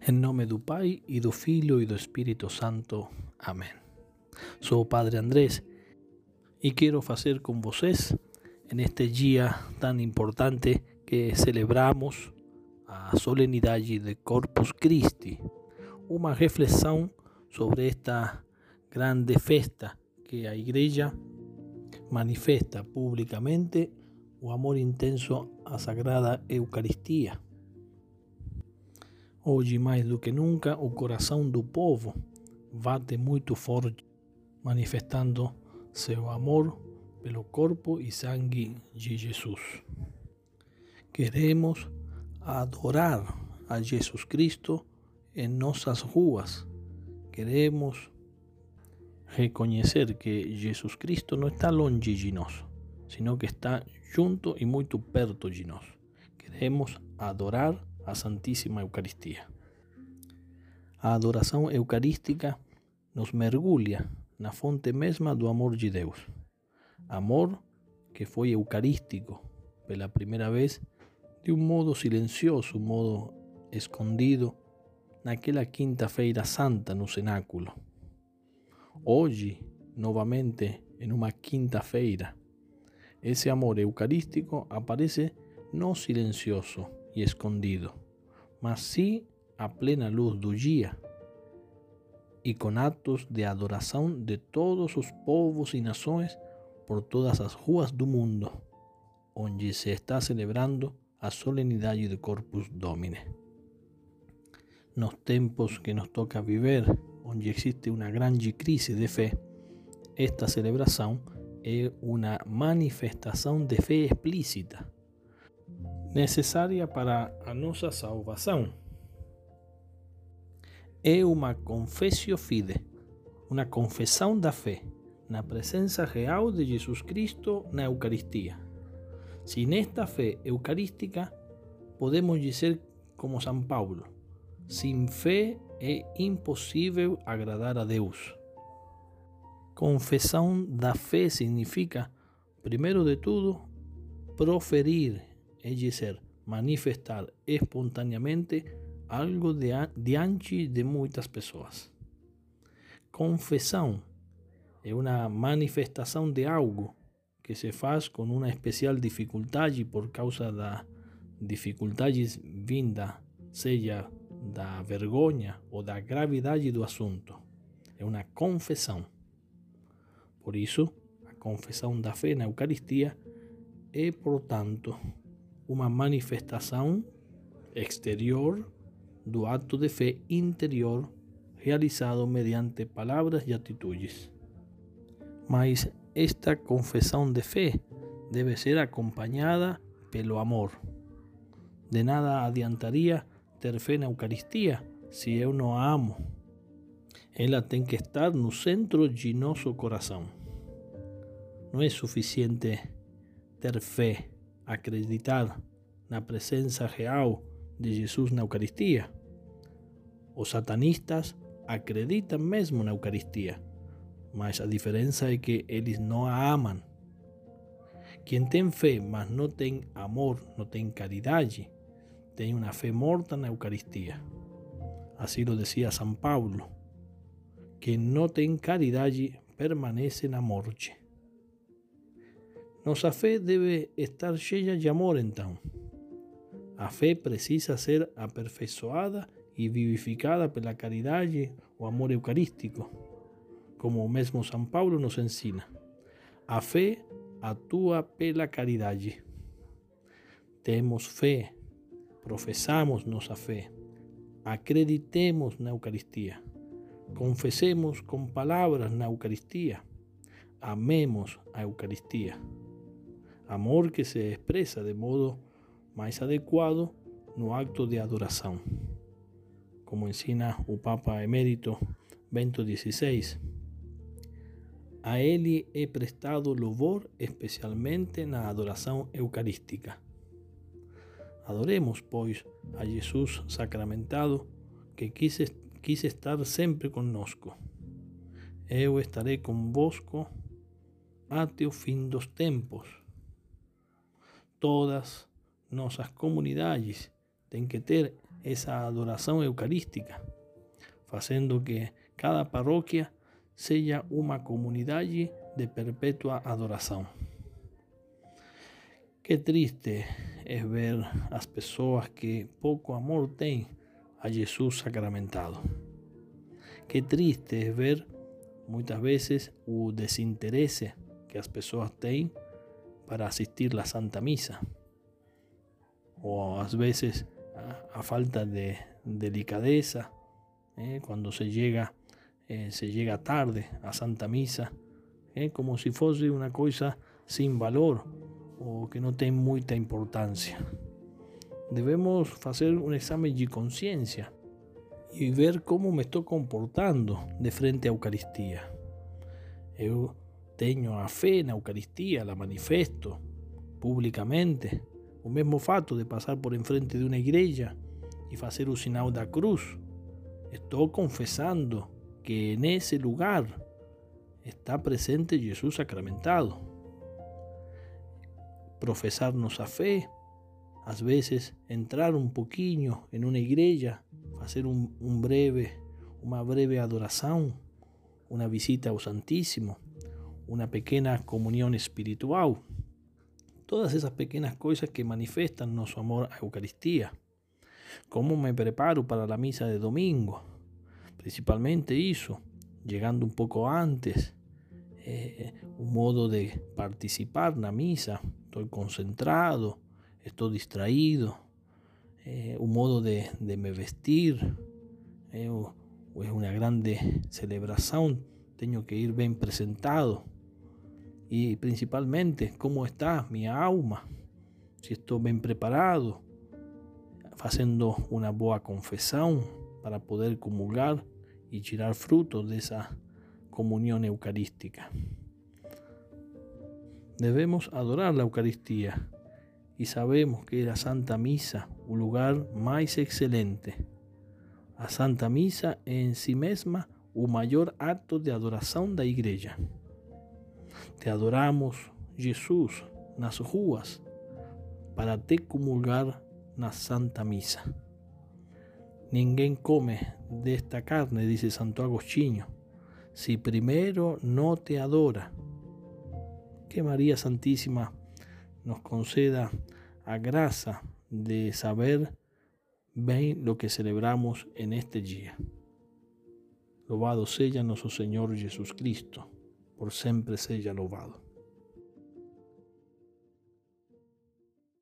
Em nome do Pai e do Filho e do Espírito Santo. Amém. Sou Padre Andrés e quero fazer com vocês, neste dia tão importante que celebramos a solenidade de Corpus Christi, uma reflexão sobre esta grande festa que a Igreja manifesta publicamente o amor intenso à Sagrada Eucaristia. Hoje, mais do que nunca, o coração do povo bate muito forte, manifestando seu amor pelo corpo e sangue de Jesus. Queremos adorar a Jesus Cristo em nossas ruas. Queremos reconhecer que Jesus Cristo não está longe de sino que está junto e muito perto de nós. Queremos adorar a Santíssima Eucaristía. A adoração eucarística nos mergulha na fonte mesma do amor de Deus. Amor que foi eucarístico pela primeira vez de um modo silencioso, um modo escondido, naquela quinta-feira santa no cenáculo. Hoje, novamente, em uma quinta-feira, esse amor eucarístico aparece no silencioso, y escondido, mas sí a plena luz do dia e com atos de adoração de todos os povos e nações por todas as ruas do mundo, onde se está celebrando a solenidade do Corpus Domini. Nos tempos que nos toca viver, onde existe uma grande crise de fé, esta celebração é uma manifestação de fé explícita necessária para a nossa salvação. É uma confessio fide, uma confissão da fé na presença real de Jesus Cristo na Eucaristia. Sin esta fé eucarística, podemos dizer como São Paulo: sem fé é impossível agradar a Deus. Confissão da fé significa, primeiro de tudo, proferir es decir, manifestar espontaneamente algo diante de muitas pessoas. Confissão é uma manifestação de algo que se faz com uma especial dificuldade por causa da dificuldades vinda, seja da vergonha ou da gravidade do assunto. É uma confissão. Por isso, a confissão da fé na Eucaristia é, portanto, uma manifestação exterior do ato de fé interior realizado mediante palavras e atitudes. Mas esta confissão de fé deve ser acompanhada pelo amor. De nada adiantaria ter fé na Eucaristia se eu não a amo. Ela tem que estar no centro de nosso coração. Não é suficiente ter fé acreditar na presença real de Jesus na Eucaristia. Os satanistas acreditam mesmo na Eucaristia, mas a diferença é que eles não a amam. Quem tem fé, mas não tem amor, não tem caridade, tem uma fé morta na Eucaristia. Assim lo dizia São Paulo. Quem não tem caridade permanece na morte. Nossa fé debe estar cheia de amor, então. A fé precisa ser aperfeiçoada e vivificada pela caridade, o amor eucarístico, como o mesmo São Paulo nos ensina. A fé atua pela caridade. Temos fé, professamos nossa fé, acreditemos na Eucaristia, confessemos com palavras na Eucaristia, amemos a Eucaristia amor que se expresa de modo más adecuado no acto de adoración, como ensina o Papa Emérito Bento XVI. A ele he prestado louvor especialmente na adoração eucarística. Adoremos, pois, a Jesus sacramentado que quis, quis estar sempre conosco. Eu estarei convosco até o fim dos tempos todas nuestras comunidades tienen que tener esa adoración eucarística, haciendo que cada parroquia sea una comunidad de perpetua adoración. Qué triste es ver las personas que poco amor tienen a Jesús sacramentado. Qué triste es ver muchas veces el desinterés que las personas tienen para asistir la Santa Misa. O a veces a, falta de delicadeza, eh, cuando se llega, eh, se llega tarde a Santa Misa, eh, como si fuese una cosa sin valor o que no tiene mucha importancia. Debemos hacer un examen de conciencia y ver cómo me estoy comportando de frente a Eucaristía. Tengo a fe en Eucaristía, la manifesto públicamente. O mismo fato de pasar por enfrente de una iglesia y hacer un sinal da cruz. Estoy confesando que en ese lugar está presente Jesús sacramentado profesarnos a fe, a veces entrar un poquito en una iglesia, hacer un, un breve, una breve adoración, una visita al Santísimo, una pequeña comunión espiritual. Todas esas pequeñas cosas que manifiestan nuestro amor a Eucaristía. ¿Cómo me preparo para la misa de domingo? Principalmente eso, llegando un poco antes, eh, un modo de participar en la misa, estoy concentrado, estoy distraído, eh, un modo de, me vestir, eh, es una grande celebración, tengo que ir bien presentado y principalmente cómo está mi alma, si estoy bien preparado, haciendo una buena confesión para poder comulgar y tirar frutos de esa comunión eucarística. Debemos adorar la Eucaristía y sabemos que la Santa Misa, un lugar más excelente. A Santa Misa en sí misma un mayor acto de adoración da Iglesia. Te adoramos, Jesús, nas ruas, para te comulgar na Santa Misa. Ninguém come desta carne, dice Santo Agostinho, si primero no te adora que María Santísima nos conceda a gracia de saber bien lo que celebramos en este día. Lobado sea nuestro Señor Jesucristo, por siempre sea lobado.